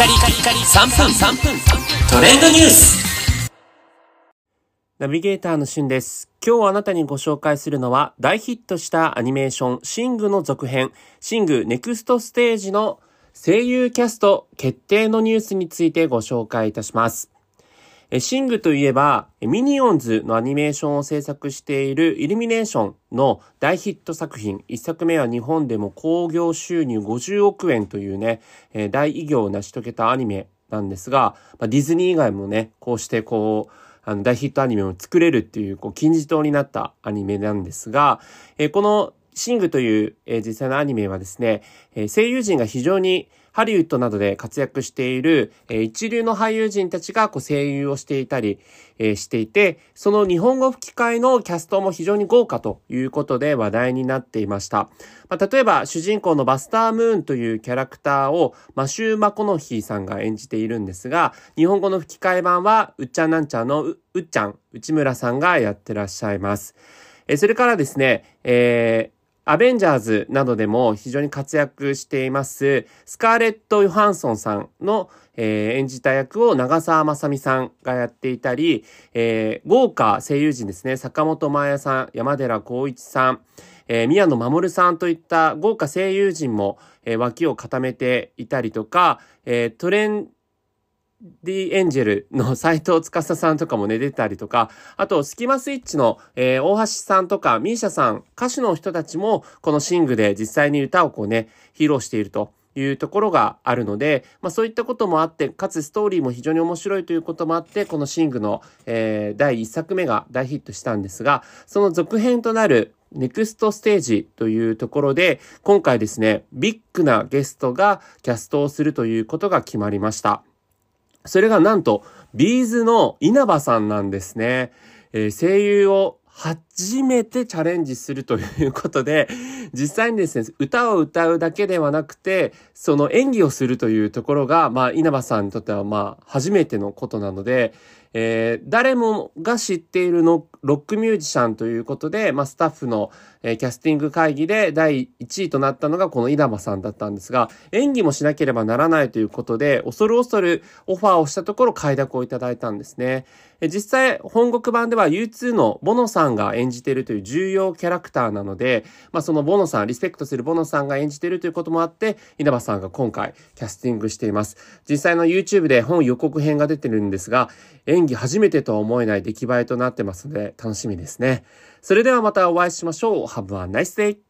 カリカリカリ3分3分トレンドニュースナビゲーターのしゅんです。今日あなたにご紹介するのは大ヒットしたアニメーションシングの続編シングネクストステージの声優キャスト決定のニュースについてご紹介いたします。シングといえば、ミニオンズのアニメーションを制作しているイルミネーションの大ヒット作品。一作目は日本でも興行収入50億円というね、大偉業を成し遂げたアニメなんですが、ディズニー以外もね、こうしてこう、あの大ヒットアニメを作れるっていう、こう、金字塔になったアニメなんですが、えこのシングという、え実際のアニメはですね、え声優陣が非常にハリウッドなどで活躍している、え一流の俳優陣たちがこう声優をしていたり、えしていて、その日本語吹き替えのキャストも非常に豪華ということで話題になっていました。まあ、例えば主人公のバスタームーンというキャラクターをマシュー・マコノヒーさんが演じているんですが、日本語の吹き替え版はうっちゃんなんちゃんのううっちゃん、内村さんがやってらっしゃいます。えそれからですね、えーアベンジャーズなどでも非常に活躍しています、スカーレット・ヨハンソンさんの、えー演じた役を長澤まさみさんがやっていたり、えー豪華声優陣ですね、坂本真綾さん、山寺宏一さん、えー宮野守さんといった豪華声優陣も、えー脇を固めていたりとか、えートレンディエンジェルの斎藤司さんとかもね、出たりとか、あと、スキマスイッチの、えー大橋さんとか、ミーシャさん、歌手の人たちも、このシングで実際に歌をこうね、披露していると。いうところがあるので、まあそういったこともあって、かつストーリーも非常に面白いということもあって、このシングの、えー第1作目が大ヒットしたんですが、その続編となるネクストステージというところで、今回ですね、ビッグなゲストがキャストをするということが決まりました。それがなんと、ビーズの稲葉さんなんですね。えー声優を初めてチャレンジするということで、実際にですね、歌を歌うだけではなくて、その演技をするというところが、まあ、稲葉さんにとっては、まあ、初めてのことなので、えー誰もが知っているのロックミュージシャンということで、まあ、スタッフの、えーキャスティング会議で第1位となったのがこの稲葉さんだったんですが、演技もしなければならないということで、恐る恐るオファーをしたところ快諾をいただいたんですね。え実際、本国版では U2 のボノさんが演じているという重要キャラクターなので、まあ、そのボノさん、リスペクトするボノさんが演じているということもあって、稲葉さんが今回キャスティングしています。実際の YouTube で本予告編が出てるんですが、演演技初めてとは思えない出来栄えとなってますので、楽しみですね。それではまたお会いしましょう。Have a nice day!